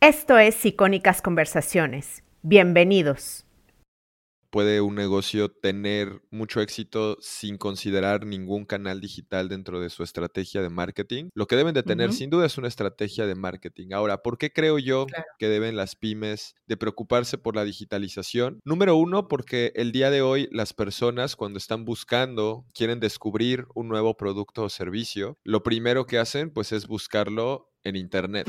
Esto es Icónicas Conversaciones. Bienvenidos. ¿Puede un negocio tener mucho éxito sin considerar ningún canal digital dentro de su estrategia de marketing? Lo que deben de tener sin duda es una estrategia de marketing. Ahora, ¿por qué creo yo que deben las pymes de preocuparse por la digitalización? Número uno, porque el día de hoy las personas cuando están buscando, quieren descubrir un nuevo producto o servicio, lo primero que hacen pues es buscarlo en Internet.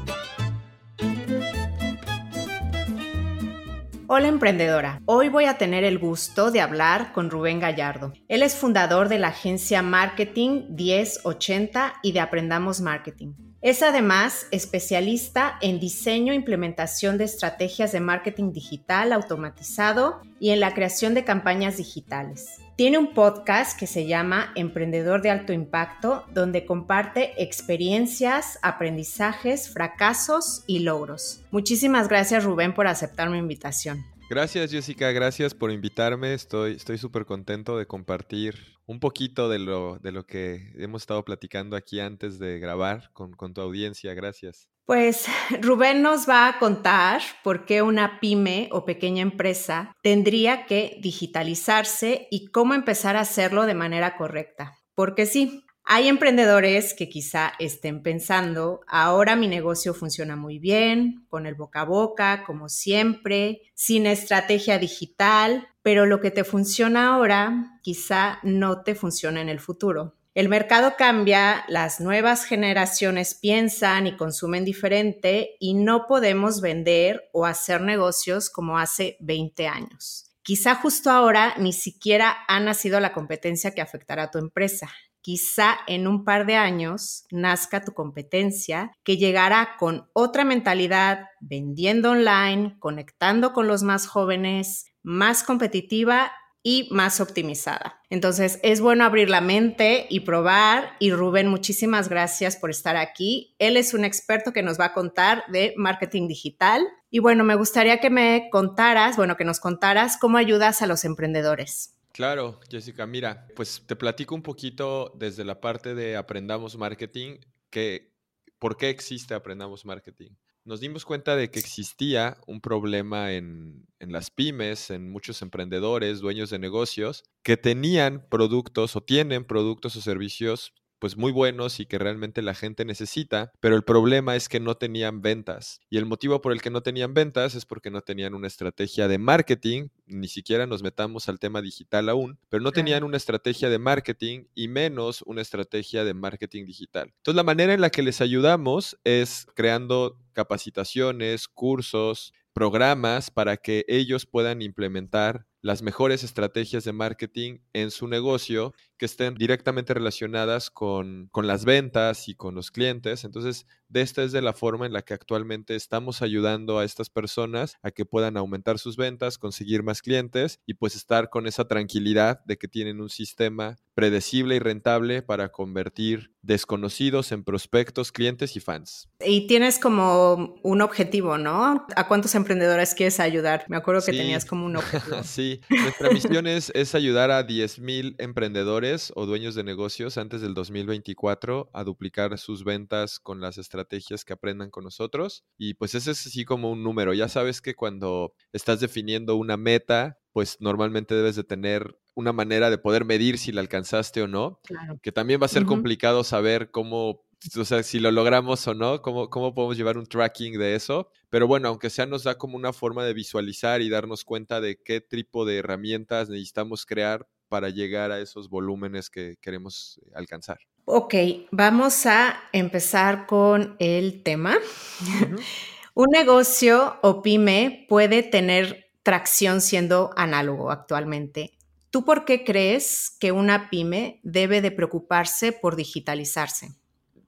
Hola emprendedora, hoy voy a tener el gusto de hablar con Rubén Gallardo. Él es fundador de la agencia Marketing 1080 y de Aprendamos Marketing. Es además especialista en diseño e implementación de estrategias de marketing digital automatizado y en la creación de campañas digitales. Tiene un podcast que se llama Emprendedor de Alto Impacto, donde comparte experiencias, aprendizajes, fracasos y logros. Muchísimas gracias Rubén por aceptar mi invitación. Gracias Jessica, gracias por invitarme. Estoy súper contento de compartir un poquito de lo, de lo que hemos estado platicando aquí antes de grabar con, con tu audiencia. Gracias. Pues Rubén nos va a contar por qué una pyme o pequeña empresa tendría que digitalizarse y cómo empezar a hacerlo de manera correcta. Porque sí, hay emprendedores que quizá estén pensando, ahora mi negocio funciona muy bien, con el boca a boca, como siempre, sin estrategia digital, pero lo que te funciona ahora quizá no te funciona en el futuro. El mercado cambia, las nuevas generaciones piensan y consumen diferente y no podemos vender o hacer negocios como hace 20 años. Quizá justo ahora ni siquiera ha nacido la competencia que afectará a tu empresa. Quizá en un par de años nazca tu competencia que llegará con otra mentalidad, vendiendo online, conectando con los más jóvenes, más competitiva y más optimizada. Entonces, es bueno abrir la mente y probar. Y Rubén, muchísimas gracias por estar aquí. Él es un experto que nos va a contar de marketing digital. Y bueno, me gustaría que me contaras, bueno, que nos contaras cómo ayudas a los emprendedores. Claro, Jessica, mira, pues te platico un poquito desde la parte de Aprendamos Marketing, que, ¿por qué existe Aprendamos Marketing? nos dimos cuenta de que existía un problema en, en, las pymes, en muchos emprendedores, dueños de negocios, que tenían productos o tienen productos o servicios pues muy buenos y que realmente la gente necesita, pero el problema es que no tenían ventas. Y el motivo por el que no tenían ventas es porque no tenían una estrategia de marketing, ni siquiera nos metamos al tema digital aún, pero no tenían una estrategia de marketing y menos una estrategia de marketing digital. Entonces la manera en la que les ayudamos es creando capacitaciones, cursos, programas para que ellos puedan implementar las mejores estrategias de marketing en su negocio que estén directamente relacionadas con, con, las ventas y con los clientes. Entonces, de esta es de la forma en la que actualmente estamos ayudando a estas personas a que puedan aumentar sus ventas, conseguir más clientes y pues estar con esa tranquilidad de que tienen un sistema predecible y rentable para convertir desconocidos en prospectos, clientes y fans. Y tienes como un objetivo, ¿no? ¿A cuántos emprendedores quieres ayudar? Me acuerdo que tenías como un objetivo. sí, nuestra misión es, es ayudar a 10.000 emprendedores o dueños de negocios antes del 2024 a duplicar sus ventas con las estrategias que aprendan con nosotros. Y pues ese es así como un número. Ya sabes que cuando estás definiendo una meta, pues normalmente debes de tener una manera de poder medir si la alcanzaste o no, que también va a ser complicado saber cómo, o sea, si lo logramos o no, cómo, cómo podemos llevar un tracking de eso. Pero bueno, aunque sea nos da como una forma de visualizar y darnos cuenta de qué tipo de herramientas necesitamos crear para llegar a esos volúmenes que queremos eh, alcanzar. Ok, vamos a empezar con el tema. un negocio o pyme puede tener tracción siendo análogo actualmente. ¿Tú por qué crees que una pyme debe de preocuparse por digitalizarse?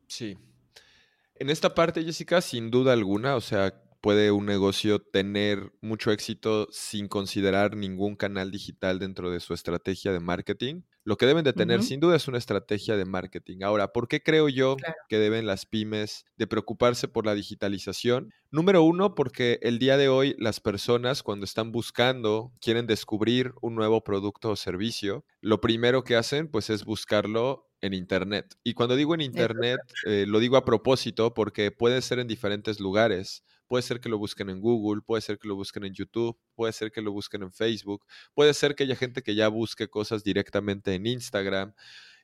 Sí. En esta parte, Jessica, sin duda alguna, o sea, puede un negocio tener mucho éxito sin considerar ningún canal digital dentro de su estrategia de marketing. Lo que deben de tener sin duda es una estrategia de marketing. Ahora, ¿por qué creo yo que deben las pymes de preocuparse por la digitalización? Número uno, porque el día de hoy las personas cuando están buscando, quieren descubrir un nuevo producto o servicio, lo primero que hacen pues es buscarlo en Internet. Y cuando digo en Internet, eh, lo digo a propósito porque puede ser en diferentes lugares. Puede ser que lo busquen en Google, puede ser que lo busquen en YouTube, puede ser que lo busquen en Facebook, puede ser que haya gente que ya busque cosas directamente en Instagram.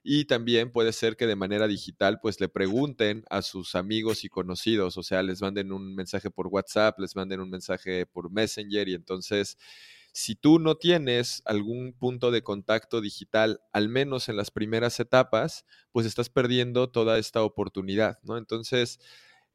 Y también puede ser que de manera digital, pues le pregunten a sus amigos y conocidos, o sea, les manden un mensaje por WhatsApp, les manden un mensaje por Messenger y entonces, si tú no tienes algún punto de contacto digital, al menos en las primeras etapas, pues estás perdiendo toda esta oportunidad, ¿no? Entonces,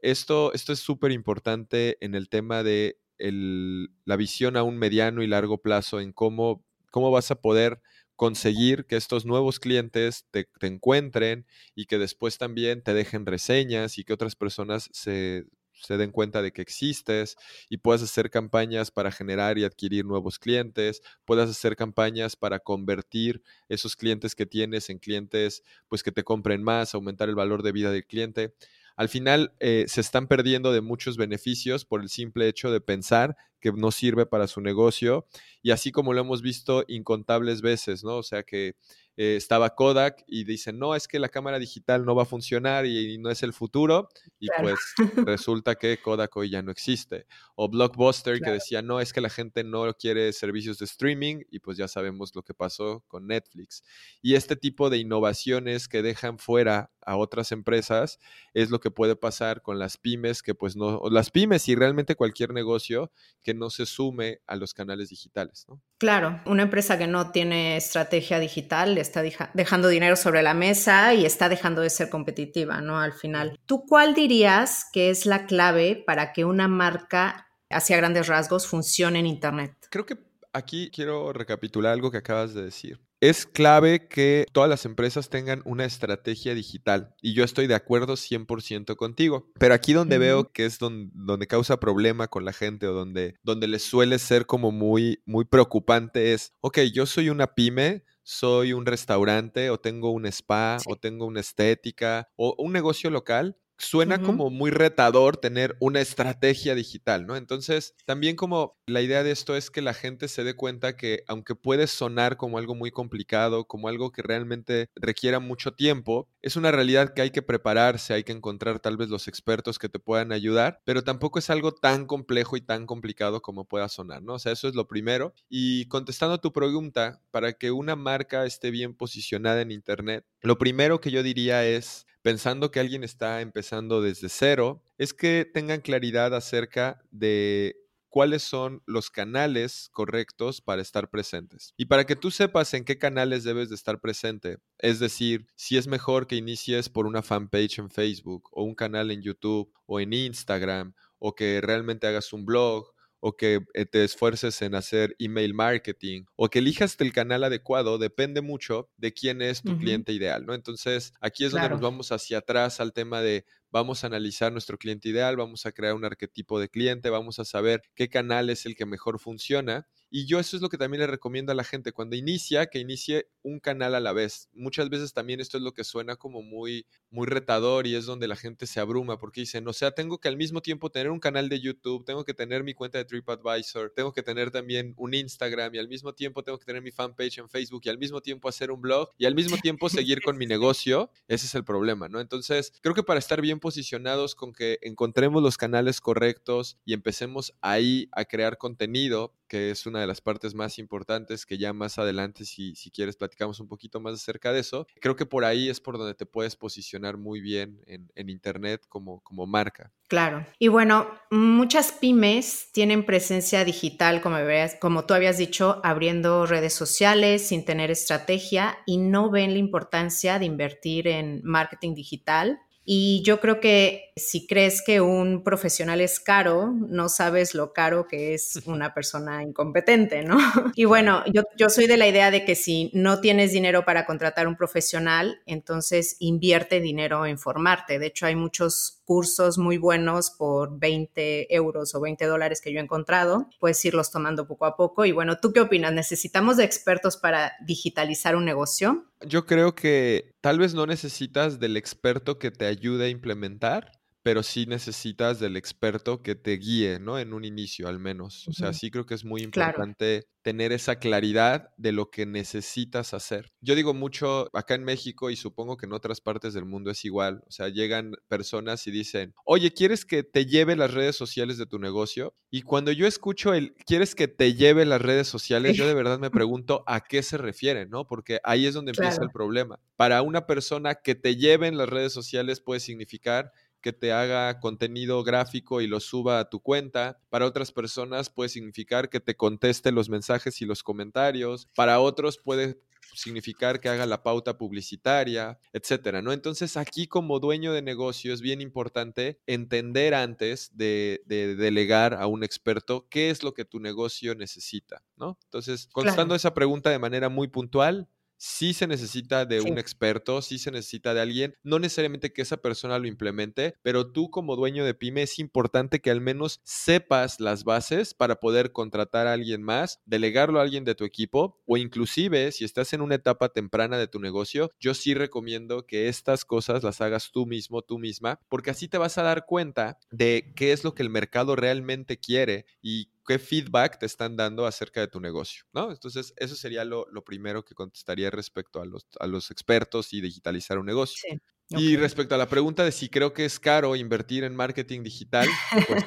esto, esto es súper importante en el tema de la visión a un mediano y largo plazo, en cómo, cómo vas a poder conseguir que estos nuevos clientes te, encuentren y que después también te dejen reseñas y que otras personas se, se den cuenta de que existes y puedas hacer campañas para generar y adquirir nuevos clientes, puedas hacer campañas para convertir esos clientes que tienes en clientes pues que te compren más, aumentar el valor de vida del cliente al final eh, se están perdiendo de muchos beneficios por el simple hecho de pensar que no sirve para su negocio y así como lo hemos visto incontables veces, ¿no? O sea que eh, estaba Kodak y dicen, no, es que la cámara digital no va a funcionar y, no es el futuro. Y pues resulta que Kodak hoy ya no existe. O Blockbuster que decía, no, es que la gente no quiere servicios de streaming y pues ya sabemos lo que pasó con Netflix. Y este tipo de innovaciones que dejan fuera a otras empresas es lo que puede pasar con las pymes que pues no, las pymes y realmente cualquier negocio que no se sume a los canales digitales, ¿no? Claro, una empresa que no tiene estrategia digital está dejando dinero sobre la mesa y está dejando de ser competitiva, ¿no? Al final. ¿Tú cuál dirías que es la clave para que una marca hacia grandes rasgos funcione en Internet? Creo que aquí quiero recapitular algo que acabas de decir. Es clave que todas las empresas tengan una estrategia digital y yo estoy de acuerdo 100% contigo. Pero aquí donde veo que es donde, causa problema con la gente o donde, donde les suele ser como muy, muy preocupante es, ok, yo soy una pyme, soy un restaurante o tengo un spa o tengo una estética o un negocio local, suena como muy retador tener una estrategia digital, ¿no? Entonces, también como la idea de esto es que la gente se dé cuenta que aunque puede sonar como algo muy complicado, como algo que realmente requiera mucho tiempo, es una realidad que hay que prepararse, hay que encontrar tal vez los expertos que te puedan ayudar, pero tampoco es algo tan complejo y tan complicado como pueda sonar, ¿no? O sea, eso es lo primero. Y contestando a tu pregunta, para que una marca esté bien posicionada en Internet, lo primero que yo diría es pensando que alguien está empezando desde cero, es que tengan claridad acerca de cuáles son los canales correctos para estar presentes. Y para que tú sepas en qué canales debes de estar presente, es decir, si es mejor que inicies por una fanpage en Facebook o un canal en YouTube o en Instagram o que realmente hagas un blog o que eh, te esfuerces en hacer email marketing o que elijas el canal adecuado depende mucho de quién es tu cliente ideal, ¿no? Entonces, aquí es donde nos vamos hacia atrás al tema de vamos a analizar nuestro cliente ideal, vamos a crear un arquetipo de cliente, vamos a saber qué canal es el que mejor funciona. Y yo eso es lo que también le recomiendo a la gente cuando inicia, que inicie un canal a la vez. Muchas veces también esto es lo que suena como muy, muy retador y es donde la gente se abruma porque dicen, o sea, tengo que al mismo tiempo tener un canal de YouTube, tengo que tener mi cuenta de TripAdvisor, tengo que tener también un Instagram y al mismo tiempo tengo que tener mi fanpage en Facebook y al mismo tiempo hacer un blog y al mismo tiempo seguir con mi negocio. Ese es el problema, ¿no? Entonces, creo que para estar bien posicionados con que encontremos los canales correctos y empecemos ahí a crear contenido, que es una de las partes más importantes que ya más adelante, si, si quieres, platicamos un poquito más acerca de eso. Creo que por ahí es por donde te puedes posicionar muy bien en, en Internet como, como marca. Claro. Y bueno, muchas pymes tienen presencia digital, como, como tú habías dicho, abriendo redes sociales sin tener estrategia y no ven la importancia de invertir en marketing digital y yo creo que si crees que un profesional es caro, no sabes lo caro que es una persona incompetente, ¿no? Y bueno, yo, yo soy de la idea de que si no tienes dinero para contratar un profesional, entonces invierte dinero en formarte. De hecho, hay muchos cursos muy buenos por 20 euros o 20 dólares que yo he encontrado. Puedes irlos tomando poco a poco. Y bueno, ¿tú qué opinas? ¿Necesitamos de expertos para digitalizar un negocio? Yo creo que tal vez no necesitas del experto que te ayude a implementar, pero sí necesitas del experto que te guíe, ¿no? En un inicio, al menos. O sea, sí creo que es muy importante tener esa claridad de lo que necesitas hacer. Yo digo mucho acá en México y supongo que en otras partes del mundo es igual. O sea, llegan personas y dicen, oye, ¿quieres que te lleve las redes sociales de tu negocio? Y cuando yo escucho el, ¿quieres que te lleve las redes sociales? Yo de verdad me pregunto a qué se refiere, ¿no? Porque ahí es donde empieza el problema. Para una persona que te lleve en las redes sociales puede significar que te haga contenido gráfico y lo suba a tu cuenta. Para otras personas puede significar que te conteste los mensajes y los comentarios. Para otros puede significar que haga la pauta publicitaria, etcétera, ¿no? Entonces, aquí como dueño de negocio es bien importante entender antes de, delegar a un experto qué es lo que tu negocio necesita, ¿no? Entonces, contestando esa pregunta de manera muy puntual, sí se necesita de un experto, sí se necesita de alguien, no necesariamente que esa persona lo implemente, pero tú como dueño de pyme es importante que al menos sepas las bases para poder contratar a alguien más, delegarlo a alguien de tu equipo o inclusive si estás en una etapa temprana de tu negocio, yo sí recomiendo que estas cosas las hagas tú mismo, tú misma, porque así te vas a dar cuenta de qué es lo que el mercado realmente quiere y qué feedback te están dando acerca de tu negocio, ¿no? Entonces, eso sería lo, primero que contestaría respecto a los, a los expertos y digitalizar un negocio. Sí. Y respecto a la pregunta de si creo que es caro invertir en marketing digital, pues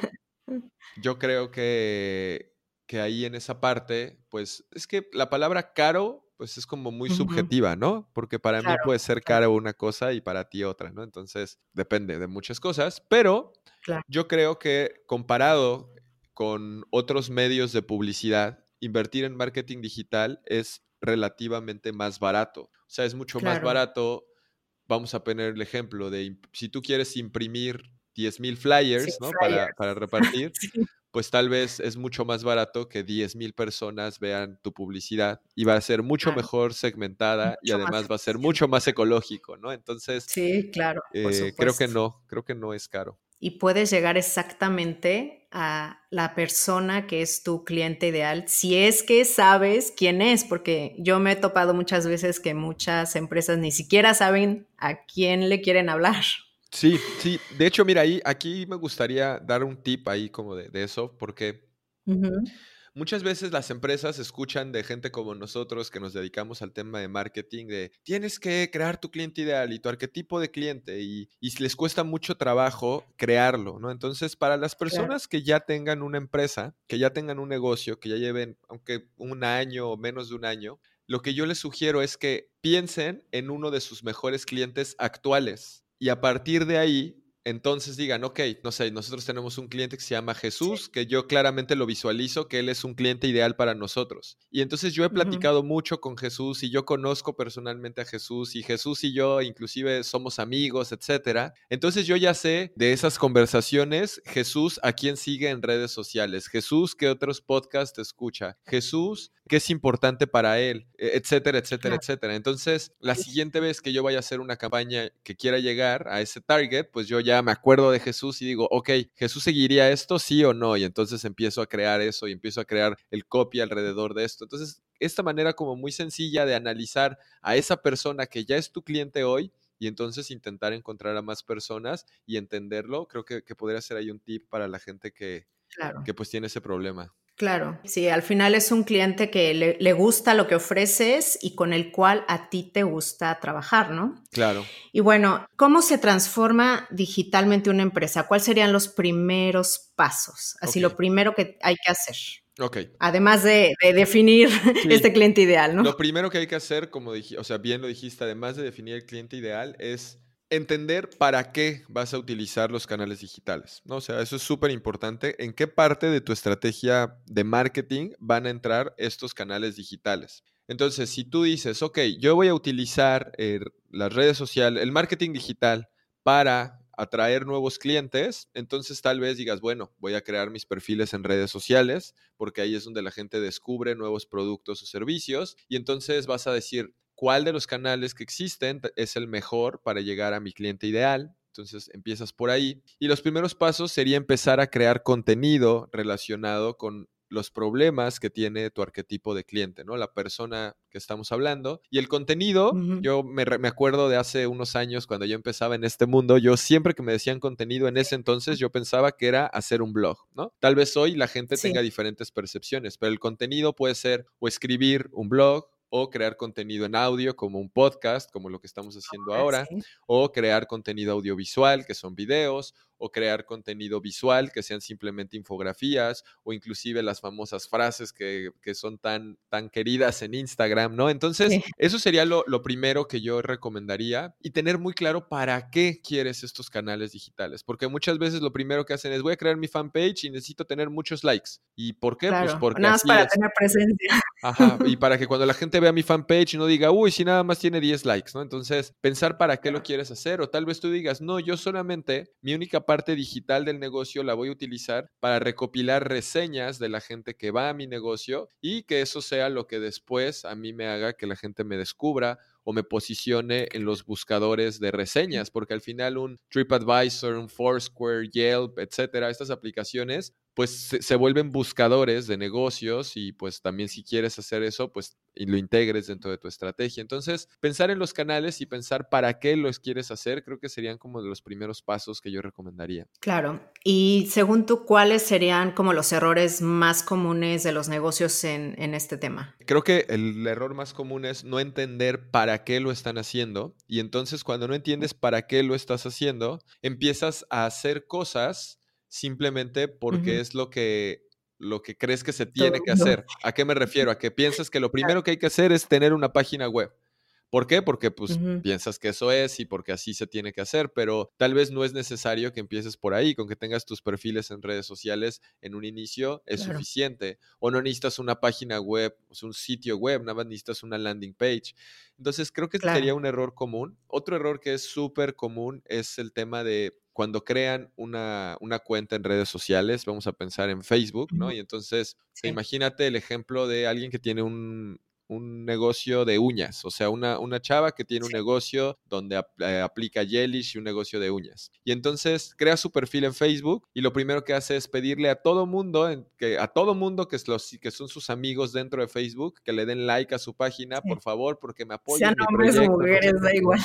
yo creo que, que ahí en esa parte, pues es que la palabra caro pues es como muy subjetiva, ¿no? Porque para mí puede ser caro una cosa y para ti otra, ¿no? Entonces depende de muchas cosas, pero yo creo que comparado con otros medios de publicidad, invertir en marketing digital es relativamente más barato. O sea, es mucho más barato. Vamos a poner el ejemplo de si tú quieres imprimir 10 mil flyers, ¿no? Para, repartir, pues tal vez es mucho más barato que 10 mil personas vean tu publicidad y va a ser mucho mejor segmentada y además va a ser mucho más ecológico, ¿no? Entonces, sí, claro. Eh, creo que no, creo que no es caro y puedes llegar exactamente a la persona que es tu cliente ideal, si es que sabes quién es, porque yo me he topado muchas veces que muchas empresas ni siquiera saben a quién le quieren hablar. Sí, sí. De hecho, mira, ahí, aquí me gustaría dar un tip ahí como de, eso, porque Muchas veces las empresas escuchan de gente como nosotros que nos dedicamos al tema de marketing de tienes que crear tu cliente ideal y tu arquetipo de cliente y, les cuesta mucho trabajo crearlo, ¿no? Entonces, para las personas que ya tengan una empresa, que ya tengan un negocio, que ya lleven, aunque un año o menos de un año, lo que yo les sugiero es que piensen en uno de sus mejores clientes actuales y a partir de ahí entonces digan, ok, no sé, nosotros tenemos un cliente que se llama Jesús, que yo claramente lo visualizo, que él es un cliente ideal para nosotros. Y entonces yo he platicado mucho con Jesús y yo conozco personalmente a Jesús y Jesús y yo inclusive somos amigos, etcétera. Entonces yo ya sé de esas conversaciones, Jesús a quién sigue en redes sociales, Jesús qué otros podcasts escucha, Jesús qué es importante para él, e, etcétera, etcétera, etcétera. Entonces, la siguiente vez que yo vaya a hacer una campaña que quiera llegar a ese target, pues yo ya me acuerdo de Jesús y digo, ok, Jesús seguiría esto, sí o no, y entonces empiezo a crear eso y empiezo a crear el copy alrededor de esto. Entonces, esta manera como muy sencilla de analizar a esa persona que ya es tu cliente hoy, y entonces intentar encontrar a más personas y entenderlo, creo que, podría ser ahí un tip para la gente que, que pues tiene ese problema. Claro, sí, al final es un cliente que le, gusta lo que ofreces y con el cual a ti te gusta trabajar, ¿no? Claro. Y bueno, ¿cómo se transforma digitalmente una empresa? ¿Cuáles serían los primeros pasos? Así, lo primero que hay que hacer. Ok. Además de, definir este cliente ideal, ¿no? Lo primero que hay que hacer, como dije, o sea, bien lo dijiste, además de definir el cliente ideal, es entender para qué vas a utilizar los canales digitales, ¿no? O sea, eso es súper importante. ¿En qué parte de tu estrategia de marketing van a entrar estos canales digitales? Entonces, si tú dices, ok, yo voy a utilizar eh, las redes sociales, el marketing digital para atraer nuevos clientes, entonces tal vez digas, bueno, voy a crear mis perfiles en redes sociales, porque ahí es donde la gente descubre nuevos productos o servicios, y entonces vas a decir, cuál de los canales que existen es el mejor para llegar a mi cliente ideal. Entonces empiezas por ahí. Y los primeros pasos sería empezar a crear contenido relacionado con los problemas que tiene tu arquetipo de cliente, ¿no? La persona que estamos hablando. Y el contenido, yo me, me, acuerdo de hace unos años cuando yo empezaba en este mundo, yo siempre que me decían contenido en ese entonces, yo pensaba que era hacer un blog, ¿no? Tal vez hoy la gente tenga diferentes percepciones, pero el contenido puede ser o escribir un blog, o crear contenido en audio como un podcast, como lo que estamos haciendo ah, ahora, o crear contenido audiovisual, que son videos, o crear contenido visual, que sean simplemente infografías, o inclusive las famosas frases que, son tan, tan queridas en Instagram, ¿no? Entonces, eso sería lo, lo, primero que yo recomendaría y tener muy claro para qué quieres estos canales digitales, porque muchas veces lo primero que hacen es voy a crear mi fanpage y necesito tener muchos likes. ¿Y por qué? pues porque... Nada más para tener presencia. Ajá, y para que cuando la gente vea mi fanpage no diga, uy, si nada más tiene 10 likes, ¿no? Entonces, pensar para qué lo quieres hacer, o tal vez tú digas, no, yo solamente, mi única parte digital del negocio la voy a utilizar para recopilar reseñas de la gente que va a mi negocio y que eso sea lo que después a mí me haga que la gente me descubra o me posicione en los buscadores de reseñas, porque al final un TripAdvisor, un Foursquare, Yelp, etcétera, estas aplicaciones pues se, vuelven buscadores de negocios y pues también si quieres hacer eso, pues y lo integres dentro de tu estrategia. Entonces, pensar en los canales y pensar para qué los quieres hacer, creo que serían como de los primeros pasos que yo recomendaría. Claro. Y según tú, ¿cuáles serían como los errores más comunes de los negocios en, en este tema? Creo que el error más común es no entender para qué lo están haciendo. Y entonces cuando no entiendes para qué lo estás haciendo, empiezas a hacer cosas simplemente porque es lo que, lo que crees que se tiene que hacer. ¿A qué me refiero? A que piensas que lo primero que hay que hacer es tener una página web. ¿Por qué? Porque pues piensas que eso es y porque así se tiene que hacer, pero tal vez no es necesario que empieces por ahí, con que tengas tus perfiles en redes sociales en un inicio es suficiente. O no necesitas una página web, un sitio web, nada más necesitas una landing page. Entonces creo que sería un error común. Otro error que es súper común es el tema de cuando crean una, cuenta en redes sociales, vamos a pensar en Facebook, ¿no? Y entonces, imagínate el ejemplo de alguien que tiene un, negocio de uñas, o sea, una, una chava que tiene un negocio donde eh, aplica Yelish y un negocio de uñas. Y entonces crea su perfil en Facebook y lo primero que hace es pedirle a todo mundo, que, a todo mundo que, es los, que son sus amigos dentro de Facebook, que le den like a su página, por favor, porque me apoyen. Sean hombres o mujeres, da igual.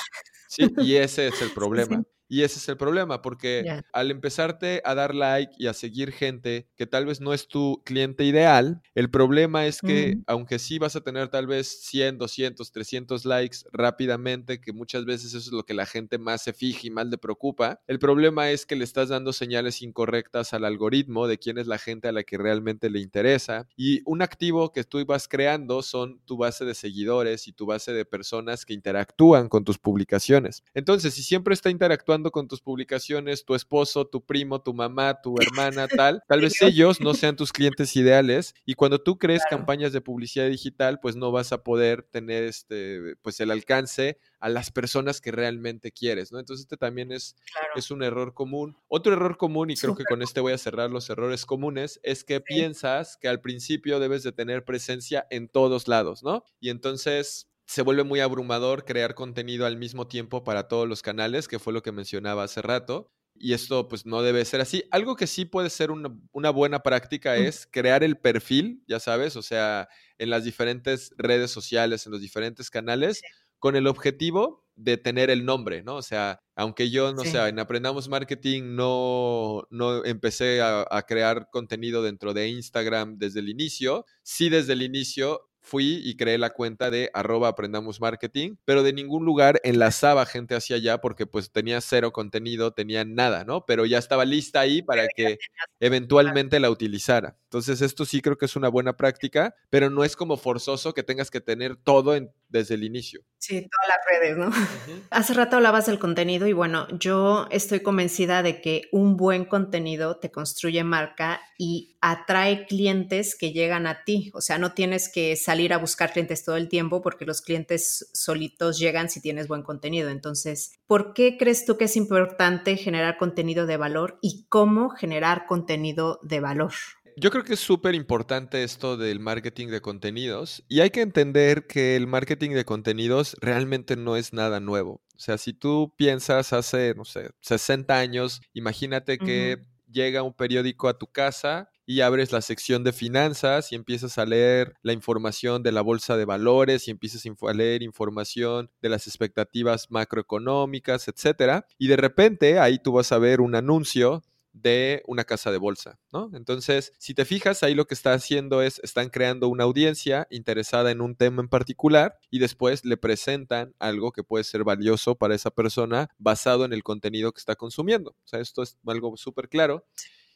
Sí, y ese es el problema. Y ese es el problema, porque al empezarte a dar like y a seguir gente que tal vez no es tu cliente ideal, el problema es que aunque sí vas a tener tal vez 100, 200, 300 likes rápidamente, que muchas veces eso es lo que la gente más se fija y más le preocupa, el problema es que le estás dando señales incorrectas al algoritmo de quién es la gente a la que realmente le interesa. Y un activo que tú vas creando son tu base de seguidores y tu base de personas que interactúan con tus publicaciones. Entonces, si siempre está interactuando con tus publicaciones tu esposo, tu primo, tu mamá, tu hermana, tal, tal vez ellos no sean tus clientes ideales y cuando tú crees campañas de publicidad digital, pues no vas a poder tener este, pues el alcance a las personas que realmente quieres, ¿no? Entonces este también es, es un error común. Otro error común, y creo que con este voy a cerrar los errores comunes, es que piensas que al principio debes de tener presencia en todos lados, ¿no? Y entonces se vuelve muy abrumador crear contenido al mismo tiempo para todos los canales, que fue lo que mencionaba hace rato. Y esto pues no debe ser así. Algo que sí puede ser una, buena práctica es crear el perfil, ya sabes, o sea, en las diferentes redes sociales, en los diferentes canales, con el objetivo de tener el nombre, ¿no? O sea, aunque yo, no sé, en Aprendamos Marketing no, no empecé a, a, crear contenido dentro de Instagram desde el inicio, sí desde el inicio fui y creé la cuenta de arroba aprendamos marketing, pero de ningún lugar enlazaba gente hacia allá porque pues tenía cero contenido, tenía nada, ¿no? Pero ya estaba lista ahí para que eventualmente la utilizara. Entonces esto sí creo que es una buena práctica, pero no es como forzoso que tengas que tener todo desde el inicio. Sí, todas las redes, ¿no? Hace rato hablabas del contenido y bueno, yo estoy convencida de que un buen contenido te construye marca y atrae clientes que llegan a ti. O sea, no tienes que salir a buscar clientes todo el tiempo porque los clientes solitos llegan si tienes buen contenido. Entonces, ¿por qué crees tú que es importante generar contenido de valor y cómo generar contenido de valor? Yo creo que es súper importante esto del marketing de contenidos y hay que entender que el marketing de contenidos realmente no es nada nuevo. O sea, si tú piensas hace, no sé, 60 años, imagínate que llega un periódico a tu casa y abres la sección de finanzas y empiezas a leer la información de la bolsa de valores y empiezas a leer información de las expectativas macroeconómicas, etcétera, y de repente ahí tú vas a ver un anuncio de una casa de bolsa, ¿no? Entonces, si te fijas, ahí lo que está haciendo es, están creando una audiencia interesada en un tema en particular y después le presentan algo que puede ser valioso para esa persona basado en el contenido que está consumiendo. O sea, esto es algo súper claro.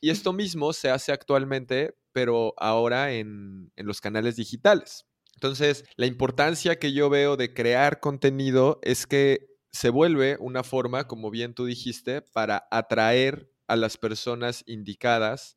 Y esto mismo se hace actualmente, pero ahora en, en los canales digitales. Entonces, la importancia que yo veo de crear contenido es que se vuelve una forma, como bien tú dijiste, para atraer a las personas indicadas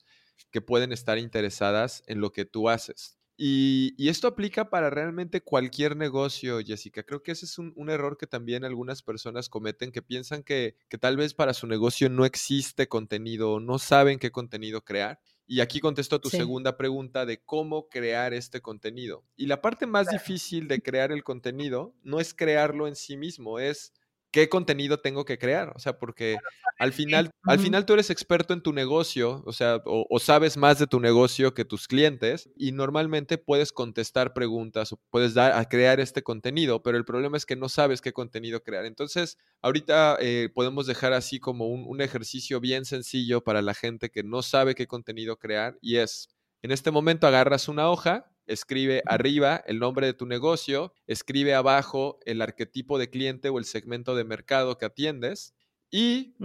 que pueden estar interesadas en lo que tú haces. Y, esto aplica para realmente cualquier negocio, Jessica. Creo que ese es un, error que también algunas personas cometen, que piensan que, que, tal vez para su negocio no existe contenido, no saben qué contenido crear. Y aquí contesto a tu segunda pregunta de cómo crear este contenido. Y la parte más difícil de crear el contenido no es crearlo en sí mismo, es qué contenido tengo que crear. O sea, porque al final, al final tú eres experto en tu negocio, o sea, o, sabes más de tu negocio que tus clientes y normalmente puedes contestar preguntas o puedes dar a crear este contenido, pero el problema es que no sabes qué contenido crear. Entonces, ahorita eh, podemos dejar así como un, un ejercicio bien sencillo para la gente que no sabe qué contenido crear y es, en este momento agarras una hoja, escribe arriba el nombre de tu negocio, escribe abajo el arquetipo de cliente o el segmento de mercado que atiendes y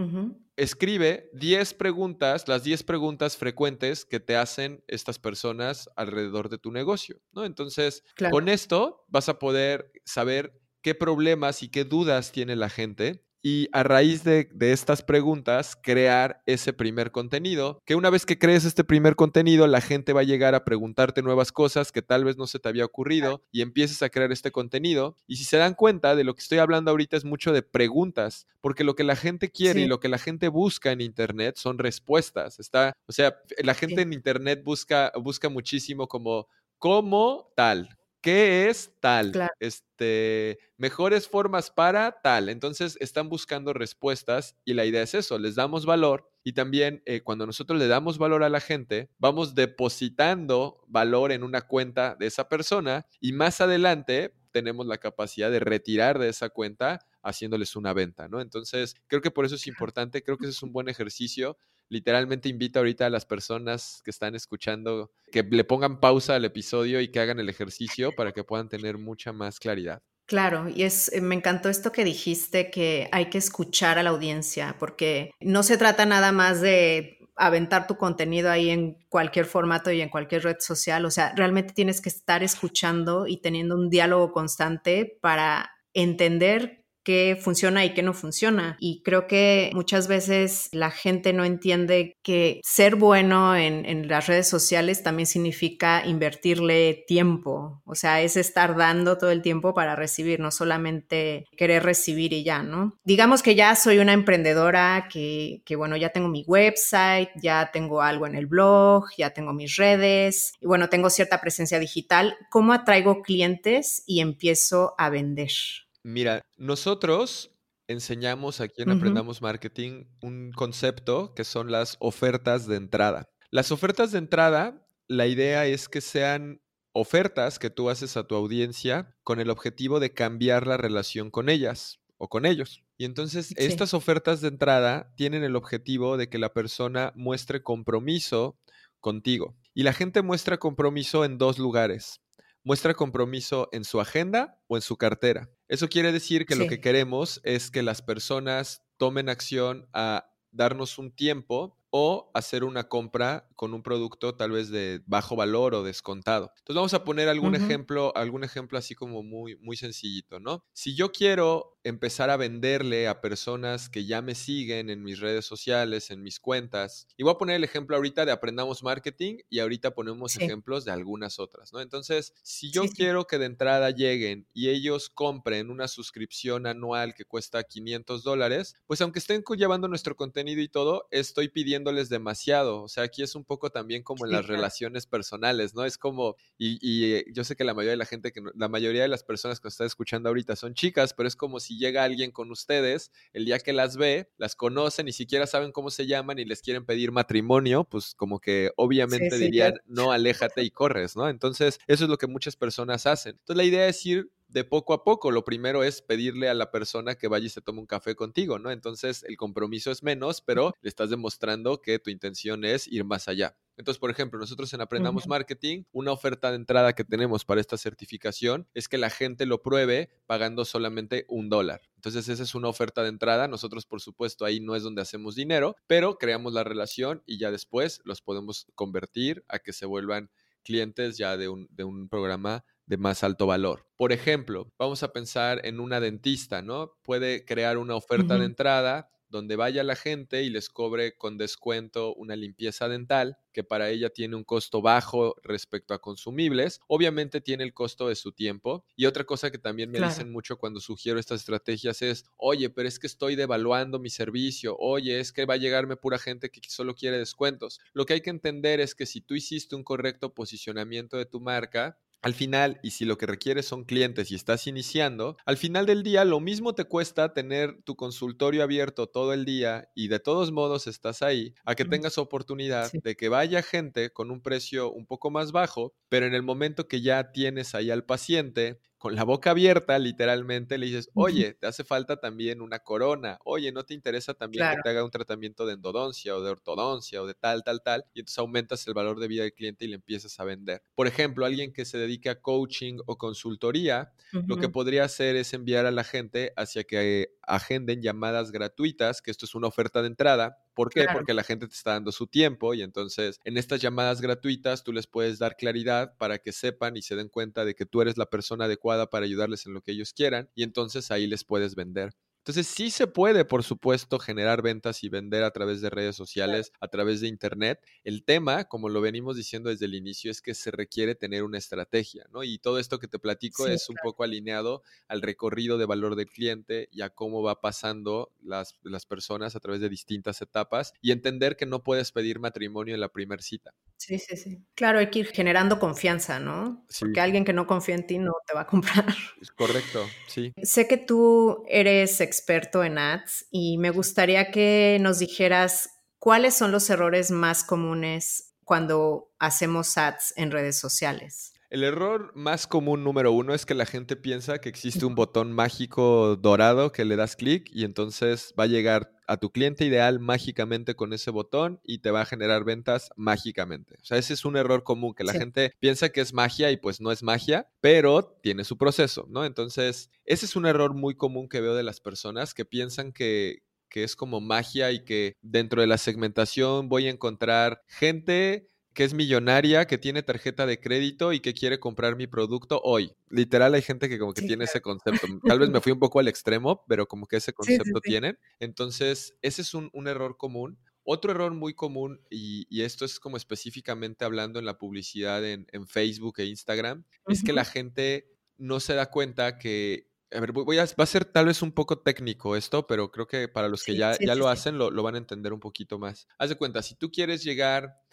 escribe 10 preguntas, las 10 preguntas frecuentes que te hacen estas personas alrededor de tu negocio, ¿no? Entonces, con esto vas a poder saber qué problemas y qué dudas tiene la gente y a raíz de, estas preguntas crear ese primer contenido, que una vez que crees este primer contenido, la gente va a llegar a preguntarte nuevas cosas que tal vez no se te había ocurrido y empieces a crear este contenido. Y si se dan cuenta de lo que estoy hablando ahorita es mucho de preguntas, porque lo que la gente quiere y lo que la gente busca en Internet son respuestas. Está, o sea, la gente en Internet busca, busca muchísimo como cómo tal, ¿Qué es tal? Este, mejores formas para tal. Entonces están buscando respuestas y la idea es eso, les damos valor y también eh, cuando nosotros le damos valor a la gente, vamos depositando valor en una cuenta de esa persona y más adelante tenemos la capacidad de retirar de esa cuenta haciéndoles una venta, ¿no? Entonces, creo que por eso es importante, creo que ese es un buen ejercicio literalmente invito ahorita a las personas que están escuchando que le pongan pausa al episodio y que hagan el ejercicio para que puedan tener mucha más claridad. Claro, y es, eh, me encantó esto que dijiste, que hay que escuchar a la audiencia, porque no se trata nada más de aventar tu contenido ahí en cualquier formato y en cualquier red social, o sea, realmente tienes que estar escuchando y teniendo un diálogo constante para entender qué funciona y qué no funciona. Y creo que muchas veces la gente no entiende que ser bueno en, las redes sociales también significa invertirle tiempo. O sea, es estar dando todo el tiempo para recibir, no solamente querer recibir y ya, ¿no? Digamos que ya soy una emprendedora que, que bueno, ya tengo mi website, ya tengo algo en el blog, ya tengo mis redes y bueno, tengo cierta presencia digital. ¿Cómo atraigo clientes y empiezo a vender? Mira, nosotros enseñamos aquí en Aprendamos Marketing un concepto que son las ofertas de entrada. Las ofertas de entrada, la idea es que sean ofertas que tú haces a tu audiencia con el objetivo de cambiar la relación con ellas o con ellos. Y entonces estas ofertas de entrada tienen el objetivo de que la persona muestre compromiso contigo. Y la gente muestra compromiso en dos lugares muestra compromiso en su agenda o en su cartera. Eso quiere decir que lo que queremos es que las personas tomen acción a darnos un tiempo o hacer una compra con un producto tal vez de bajo valor o descontado. Entonces vamos a poner algún ejemplo, algún ejemplo así como muy muy sencillito, ¿no? Si yo quiero empezar a venderle a personas que ya me siguen en mis redes sociales, en mis cuentas, y voy a poner el ejemplo ahorita de Aprendamos Marketing y ahorita ponemos ejemplos de algunas otras, ¿no? Entonces, si yo quiero que de entrada lleguen y ellos compren una suscripción anual que cuesta 500 dólares, pues aunque estén llevando nuestro contenido y todo, estoy pidiendo demasiado. O sea, aquí es un un poco también como en las relaciones personales, ¿no? Es como, y, eh, yo sé que la mayoría de la gente, que la mayoría de las personas que nos están escuchando ahorita son chicas, pero es como si llega alguien con ustedes, el día que las ve, las conocen, ni siquiera saben cómo se llaman y les quieren pedir matrimonio, pues como que obviamente dirían, no, aléjate y corres, ¿no? Entonces, eso es lo que muchas personas hacen. Entonces, la idea es ir de poco a poco. Lo primero es pedirle a la persona que vaya y se tome un café contigo, ¿no? Entonces el compromiso es menos, pero le estás demostrando que tu intención es ir más allá. Entonces, por ejemplo, nosotros en Aprendamos Marketing, una oferta de entrada que tenemos para esta certificación es que la gente lo pruebe pagando solamente un dólar. Entonces, esa es una oferta de entrada. Nosotros, por supuesto, ahí no es donde hacemos dinero, pero creamos la relación y ya después los podemos convertir a que se vuelvan clientes ya de un, de un programa de más alto valor. Por ejemplo, vamos a pensar en una dentista, ¿no? Puede crear una oferta de entrada donde vaya la gente y les cobre con descuento una limpieza dental, que para ella tiene un costo bajo respecto a consumibles. Obviamente tiene el costo de su tiempo. Y otra cosa que también me dicen mucho cuando sugiero estas estrategias es, oye, pero es que estoy devaluando mi servicio, oye, es que va a llegarme pura gente que solo quiere descuentos. Lo que hay que entender es que si tú hiciste un correcto posicionamiento de tu marca, al final, y si lo que requieres son clientes y estás iniciando, al final del día lo mismo te cuesta tener tu consultorio abierto todo el día y de todos modos estás ahí, a que tengas oportunidad de que vaya gente con un precio un poco más bajo, pero en el momento que ya tienes ahí al paciente, con la boca abierta, literalmente, le dices, oye, te hace falta también una corona, oye, ¿no te interesa también que te haga un tratamiento de endodoncia o de ortodoncia o de tal, tal, tal? Y entonces aumentas el valor de vida del cliente y le empiezas a vender. Por ejemplo, alguien que se dedique a coaching o consultoría, lo que podría hacer es enviar a la gente hacia que agenden llamadas gratuitas, que esto es una oferta de entrada, ¿Por qué? Porque la gente te está dando su tiempo y entonces en estas llamadas gratuitas tú les puedes dar claridad para que sepan y se den cuenta de que tú eres la persona adecuada para ayudarles en lo que ellos quieran y entonces ahí les puedes vender. Entonces sí se puede, por supuesto, generar ventas y vender a través de redes sociales, a través de Internet. El tema, como lo venimos diciendo desde el inicio, es que se requiere tener una estrategia, ¿no? Y todo esto que te platico es un poco alineado al recorrido de valor del cliente y a cómo va pasando las, las personas a través de distintas etapas y entender que no puedes pedir matrimonio en la primera cita. Sí, sí, sí. Claro, hay que ir generando confianza, ¿no? Porque alguien que no confía en ti no te va a comprar. Es correcto, sí. Sé que tú eres experto en ads y me gustaría que nos dijeras cuáles son los errores más comunes cuando hacemos ads en redes sociales. El error más común número uno es que la gente piensa que existe un botón mágico dorado que le das clic y entonces va a llegar a tu cliente ideal mágicamente con ese botón y te va a generar ventas mágicamente. O sea, ese es un error común, que la gente piensa que es magia y pues no es magia, pero tiene su proceso, ¿no? Entonces, ese es un error muy común que veo de las personas que piensan que, que es como magia y que dentro de la segmentación voy a encontrar gente que es millonaria, que tiene tarjeta de crédito y que quiere comprar mi producto hoy. Literal, hay gente que como que tiene ese concepto. Tal vez me fui un poco al extremo, pero como que ese concepto tiene. Entonces, ese es un, error común. Otro error muy común, y, esto es como específicamente hablando en la publicidad en, Facebook e Instagram, es que la gente no se da cuenta que a ver, voy a, va a ser tal vez un poco técnico esto, pero creo que para los que ya, ya lo hacen lo, lo, van a entender un poquito más. Haz de cuenta, si tú quieres llegar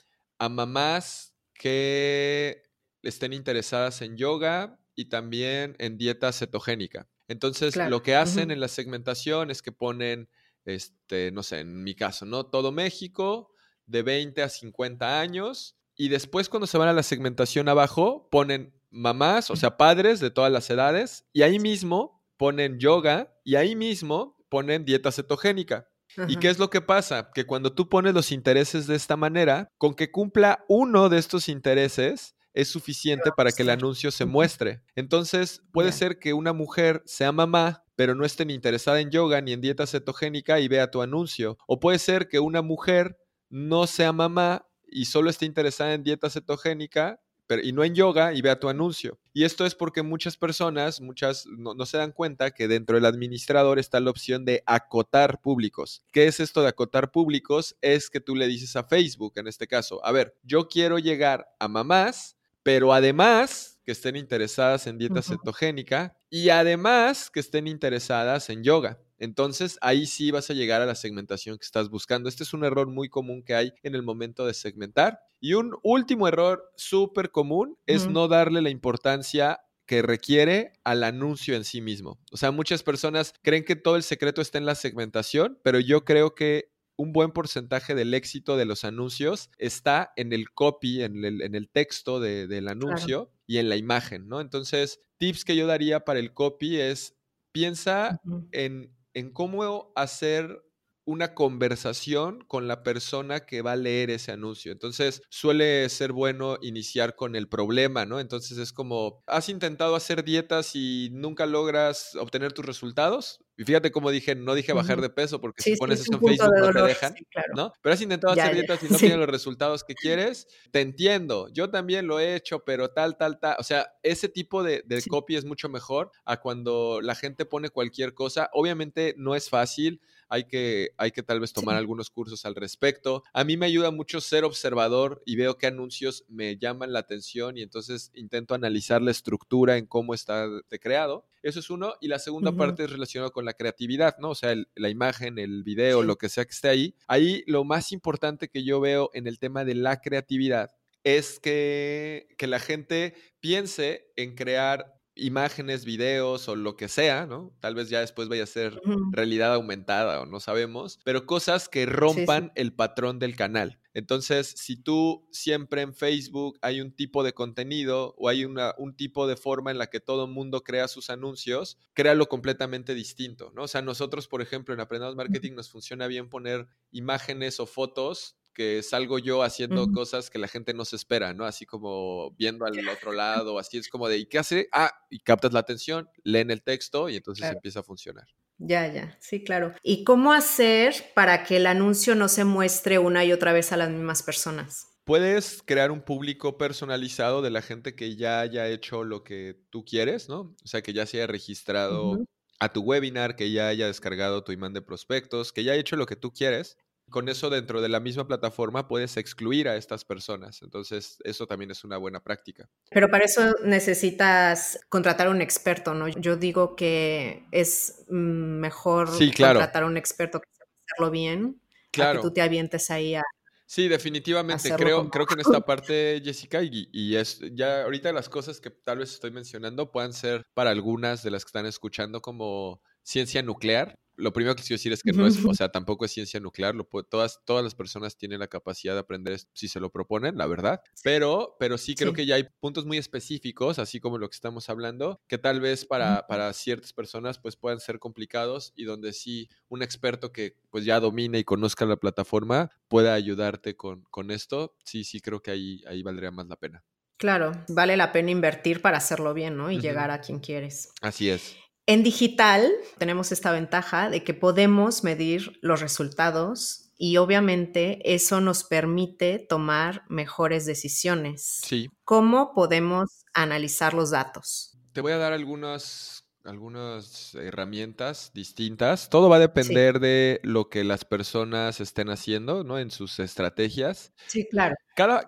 a mamás que estén interesadas en yoga y también en dieta cetogénica. Entonces, lo que hacen en la segmentación es que ponen, este, no sé, en mi caso, ¿no? Todo México, de 20 a 50 años, y después cuando se van a la segmentación abajo, ponen mamás, o sea, padres de todas las edades, y ahí mismo ponen yoga, y ahí mismo ponen dieta cetogénica. ¿Y qué es lo que pasa? Que cuando tú pones los intereses de esta manera, con que cumpla uno de estos intereses, es suficiente para que el anuncio se muestre. Entonces, puede ser que una mujer sea mamá, pero no esté ni interesada en yoga ni en dieta cetogénica y vea tu anuncio. O puede ser que una mujer no sea mamá y solo esté interesada en dieta cetogénica y no en yoga y vea tu anuncio. Y esto es porque muchas personas, muchas no, se dan cuenta que dentro del administrador está la opción de acotar públicos. ¿Qué es esto de acotar públicos? Es que tú le dices a Facebook, en este caso, a ver, yo quiero llegar a mamás, pero además que estén interesadas en dieta cetogénica y además que estén interesadas en yoga. Entonces ahí sí vas a llegar a la segmentación que estás buscando. Este es un error muy común que hay en el momento de segmentar. Y un último error súper común es no darle la importancia que requiere al anuncio en sí mismo. O sea, muchas personas creen que todo el secreto está en la segmentación, pero yo creo que un buen porcentaje del éxito de los anuncios está en el copy, en el, texto del anuncio y en la imagen, ¿no? Entonces, tips que yo daría para el copy es piensa en, en cómo hacer una conversación con la persona que va a leer ese anuncio. Entonces, suele ser bueno iniciar con el problema, ¿no? Entonces es como, ¿has intentado hacer dietas y nunca logras obtener tus resultados? Y fíjate cómo dije, no dije bajar de peso, porque si pones eso en Facebook no te dejan, ¿no? Pero has intentado hacer dietas y no tienes los resultados que quieres, te entiendo. Yo también lo he hecho, pero tal, tal, tal. O sea, ese tipo de, de copy es mucho mejor a cuando la gente pone cualquier cosa. Obviamente no es fácil hay que, hay que tal vez tomar algunos cursos al respecto. A mí me ayuda mucho ser observador y veo qué anuncios me llaman la atención y entonces intento analizar la estructura en cómo está creado. Eso es uno. Y la segunda parte es relacionada con la creatividad, ¿no? O sea, la imagen, el video, lo que sea que esté ahí. Ahí lo más importante que yo veo en el tema de la creatividad es que, que la gente piense en crear imágenes, videos o lo que sea, ¿no? Tal vez ya después vaya a ser realidad aumentada o no sabemos, pero cosas que rompan el patrón del canal. Entonces, si tú siempre en Facebook hay un tipo de contenido o hay una, un tipo de forma en la que todo el mundo crea sus anuncios, créalo completamente distinto, ¿no? O sea, nosotros, por ejemplo, en Aprendamos Marketing nos funciona bien poner imágenes o fotos que salgo yo haciendo cosas que la gente no se espera, ¿no? Así como viendo al otro lado, así es como de, ¿y qué hace? Ah, y captas la atención, leen el texto y entonces empieza a funcionar. Ya, ya, sí, claro. ¿Y cómo hacer para que el anuncio no se muestre una y otra vez a las mismas personas? Puedes crear un público personalizado de la gente que ya haya hecho lo que tú quieres, ¿no? O sea, que ya se haya registrado a tu webinar, que ya haya descargado tu imán de prospectos, que ya haya hecho lo que tú quieres con eso dentro de la misma plataforma puedes excluir a estas personas. Entonces, eso también es una buena práctica. Pero para eso necesitas contratar a un experto, ¿no? Yo digo que es mm, mejor contratar a un experto que sepa hacerlo bien, claro. que tú te avientes ahí a... Sí, definitivamente. Creo, creo que en esta parte, Jessica, y, y, es ya ahorita las cosas que tal vez estoy mencionando puedan ser para algunas de las que están escuchando como ciencia nuclear, lo primero que quiero decir es que no es, o sea, tampoco es ciencia nuclear, lo todas, todas las personas tienen la capacidad de aprender si se lo proponen, la verdad, pero, pero sí creo que ya hay puntos muy específicos, así como lo que estamos hablando, que tal vez para, para ciertas personas pues puedan ser complicados y donde sí un experto que pues ya domine y conozca la plataforma pueda ayudarte con, con esto, sí, sí creo que ahí, ahí valdría más la pena. Claro, vale la pena invertir para hacerlo bien, ¿no? Y llegar a quien quieres. Así es. En digital tenemos esta ventaja de que podemos medir los resultados y obviamente eso nos permite tomar mejores decisiones. Sí. ¿Cómo podemos analizar los datos? Te voy a dar algunas algunas herramientas distintas. Todo va a depender de lo que las personas estén haciendo, ¿no? En sus estrategias. Sí, claro. Cada,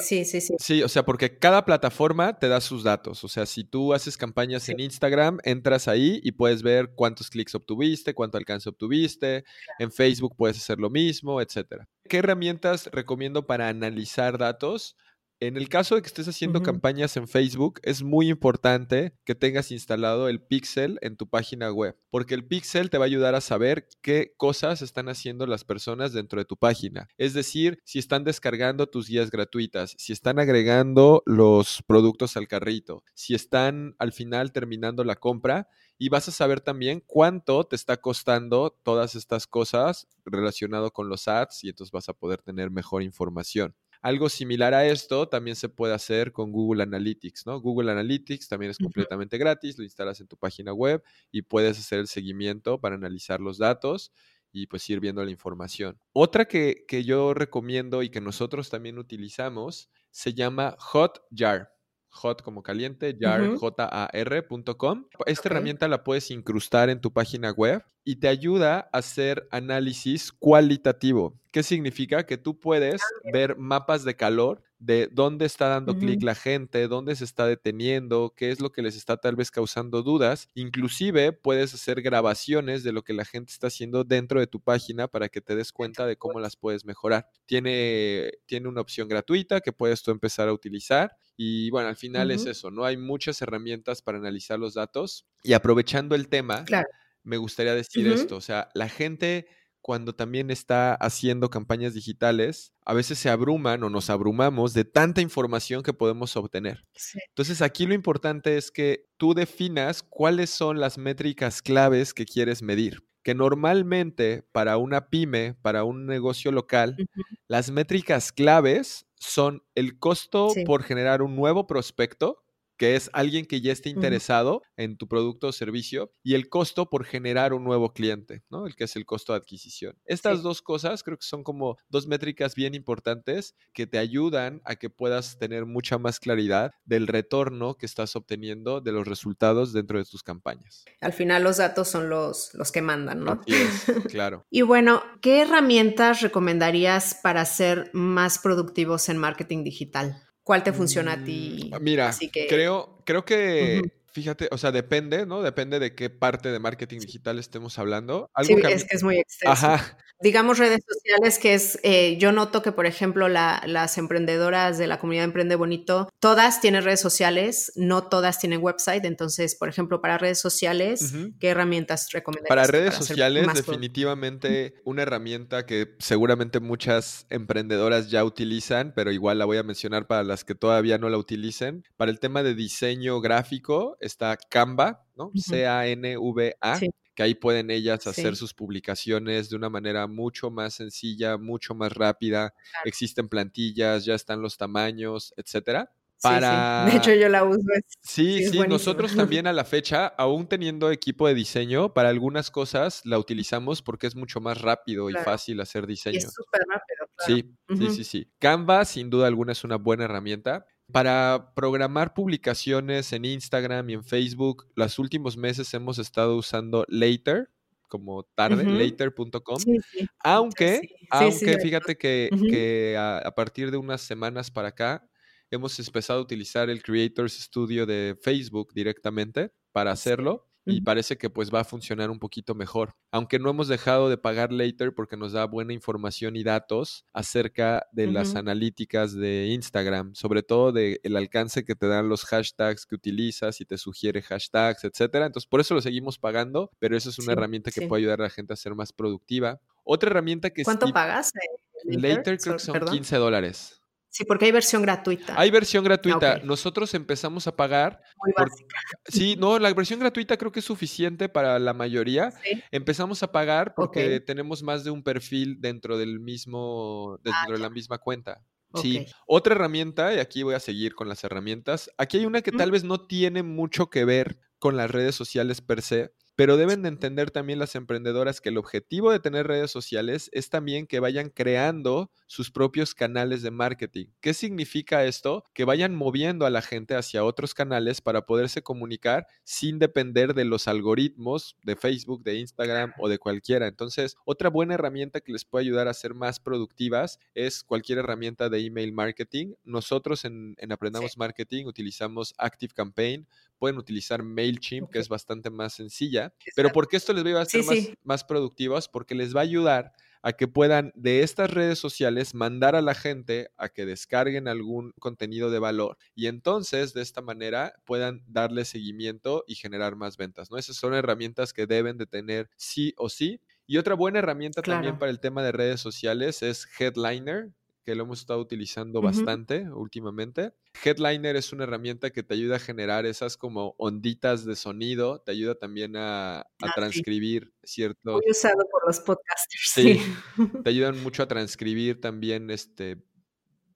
sí, sí, sí. Sí, o sea, porque cada plataforma te da sus datos. O sea, si tú haces campañas en Instagram, entras ahí y puedes ver cuántos clics obtuviste, cuánto alcance obtuviste. En Facebook puedes hacer lo mismo, etcétera. ¿Qué herramientas recomiendo para analizar datos? En el caso de que estés haciendo campañas en Facebook, es muy importante que tengas instalado el Pixel en tu página web, porque el Pixel te va a ayudar a saber qué cosas están haciendo las personas dentro de tu página. Es decir, si están descargando tus guías gratuitas, si están agregando los productos al carrito, si están al final terminando la compra y vas a saber también cuánto te está costando todas estas cosas relacionado con los ads y entonces vas a poder tener mejor información. Algo similar a esto también se puede hacer con Google Analytics, ¿no? Google Analytics también es completamente gratis, lo instalas en tu página web y puedes hacer el seguimiento para analizar los datos y pues ir viendo la información. Otra que, que yo recomiendo y que nosotros también utilizamos se llama Hotjar. Hot como caliente, jar, J-A-R.com. Esta herramienta la puedes incrustar en tu página web y te ayuda a hacer análisis cualitativo. ¿Qué significa? Que tú puedes Ah, ver mapas de calor de dónde está dando clic la gente, dónde se está deteniendo, qué es lo que les está tal vez causando dudas. Inclusive puedes hacer grabaciones de lo que la gente está haciendo dentro de tu página para que te des cuenta de cómo las puedes mejorar. Tiene, tiene una opción gratuita que puedes tú empezar a utilizar y bueno, al final es eso, ¿no? Hay muchas herramientas para analizar los datos y aprovechando el tema, Claro. me gustaría decir esto, o sea, la gente cuando también está haciendo campañas digitales, a veces se abruman o nos abrumamos de tanta información que podemos obtener. Sí. Entonces aquí lo importante es que tú definas cuáles son las métricas claves que quieres medir. Que normalmente para una pyme, para un negocio local, las métricas claves son el costo Sí. por generar un nuevo prospecto, que es alguien que ya esté interesado en tu producto o servicio, y el costo por generar un nuevo cliente, ¿no? El que es el costo de adquisición. Estas Sí. dos cosas creo que son como dos métricas bien importantes que te ayudan a que puedas tener mucha más claridad del retorno que estás obteniendo de los resultados dentro de tus campañas. Al final los datos son los, los que mandan, ¿no? Claro. Y bueno, ¿qué herramientas recomendarías para ser más productivos en marketing digital? ¿Cuál te funciona a Mm, ti? Mira, Así que, creo, creo que. Fíjate, o sea, depende, ¿no? Depende de qué parte de marketing digital estemos hablando. sí, Algo que a es que es muy extenso. Ajá, Digamos redes sociales, que es, eh, yo noto que, por ejemplo, la- las emprendedoras de la comunidad Emprende Bonito, todas tienen redes sociales, no todas tienen website. Entonces, por ejemplo, para redes sociales. ¿qué herramientas recomendarías? Para redes sociales, definitivamente una herramienta que seguramente muchas emprendedoras ya utilizan, pero igual la voy a mencionar para las que todavía no la utilicen. Para el tema de diseño gráfico está Canva, ¿no? C-A-N-V-A. Sí. que ahí pueden ellas hacer Sí. sus publicaciones de una manera mucho más sencilla, mucho más rápida. Claro. Existen plantillas, ya están los tamaños, etcétera. Sí, sí. Para... De hecho, yo la uso. es- Sí, Sí, sí, nosotros también a la fecha, aún teniendo equipo de diseño, para algunas cosas la utilizamos porque es mucho más rápido y fácil hacer Y diseño. es súper rápido. claro. Sí, sí, sí, sí. Canva, sin duda alguna, es una buena herramienta. Para programar publicaciones en Instagram y en Facebook, los últimos meses hemos estado usando Later, como tarde, later.com. Sí, sí. Aunque, Sí, aunque fíjate que a, a partir de unas semanas para acá hemos empezado a utilizar el Creators Studio de Facebook directamente para hacerlo y parece que pues va a funcionar un poquito mejor. Aunque no hemos dejado de pagar Later porque nos da buena información y datos acerca de las analíticas de Instagram, sobre todo del alcance que te dan los hashtags que utilizas y te sugiere hashtags, etcétera. Entonces, por eso lo seguimos pagando, pero eso es una Sí, herramienta que sí. puede ayudar a la gente a ser más productiva. Otra herramienta que ¿Cuánto pagas? eh, Later creo que So- son perdón. 15 dólares. Sí, porque hay versión gratuita. Hay versión gratuita. Nosotros empezamos a pagar. muy por- básica. Sí, no, la versión gratuita creo que es suficiente para la mayoría. Sí. Empezamos a pagar porque tenemos más de un perfil dentro del mismo, dentro de la misma cuenta. Sí. Otra herramienta, y aquí voy a seguir con las herramientas. Aquí hay una que tal vez no tiene mucho que ver con las redes sociales per se, pero deben de entender también las emprendedoras que el objetivo de tener redes sociales es también que vayan creando sus propios canales de marketing. ¿Qué significa esto? Que vayan moviendo a la gente hacia otros canales para poderse comunicar sin depender de los algoritmos de Facebook, de Instagram o de cualquiera. Entonces, otra buena herramienta que les puede ayudar a ser más productivas es cualquier herramienta de email marketing. Nosotros en, en Aprendamos Marketing utilizamos Active Campaign, pueden utilizar MailChimp, que es bastante más sencilla. Pero ¿por qué esto les va a hacer Sí, más, sí. más productivas? Porque les va a ayudar a que puedan de estas redes sociales mandar a la gente a que descarguen algún contenido de valor y entonces de esta manera puedan darle seguimiento y generar más ventas, ¿no? Esas son herramientas que deben de tener sí o sí. Y otra buena herramienta también para el tema de redes sociales es Headliner, que lo hemos estado utilizando bastante últimamente. Headliner es una herramienta que te ayuda a generar esas como onditas de sonido, te ayuda también a, a Ah, sí. transcribir ciertos... Muy usado por los podcasters. Sí. Sí. Te ayudan mucho a transcribir también este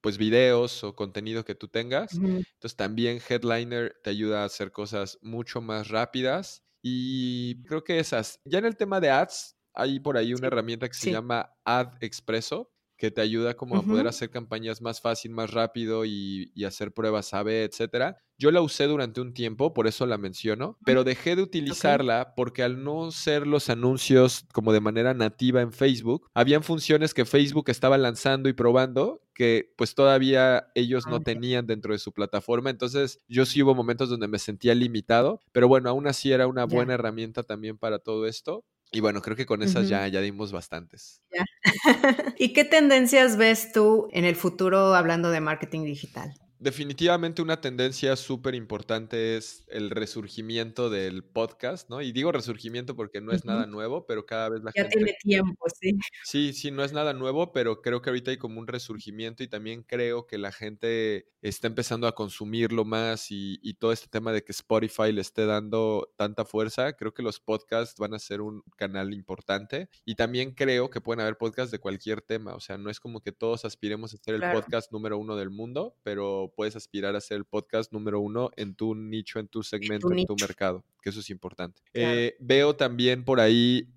pues videos o contenido que tú tengas. Entonces también Headliner te ayuda a hacer cosas mucho más rápidas y creo que esas. Ya en el tema de ads, hay por ahí una Sí, herramienta que se sí. llama Ad Expresso, que te ayuda como a poder hacer campañas más fácil, más rápido y, y hacer pruebas A-B, etcétera. Yo la usé durante un tiempo, por eso la menciono, pero dejé de utilizarla porque al no ser los anuncios como de manera nativa en Facebook, habían funciones que Facebook estaba lanzando y probando que pues todavía ellos no tenían dentro de su plataforma. Entonces yo sí hubo momentos donde me sentía limitado, pero bueno, aún así era una buena herramienta también para todo esto. Y bueno, creo que con esas ya, ya dimos bastantes. ¿Y qué tendencias ves tú en el futuro hablando de marketing digital? Definitivamente una tendencia súper importante es el resurgimiento del podcast, ¿no? Y digo resurgimiento porque no es nada nuevo, pero cada vez la gente... Ya tiene tiempo, sí. Sí, sí, no es nada nuevo, pero creo que ahorita hay como un resurgimiento y también creo que la gente está empezando a consumirlo más y, y todo este tema de que Spotify le esté dando tanta fuerza, creo que los podcasts van a ser un canal importante y también creo que pueden haber podcasts de cualquier tema, o sea, no es como que todos aspiremos a ser el podcast número uno del mundo, pero puedes aspirar a ser el podcast número uno en tu nicho, en tu segmento, en tu, mercado, que eso es importante. Eh, veo también por ahí,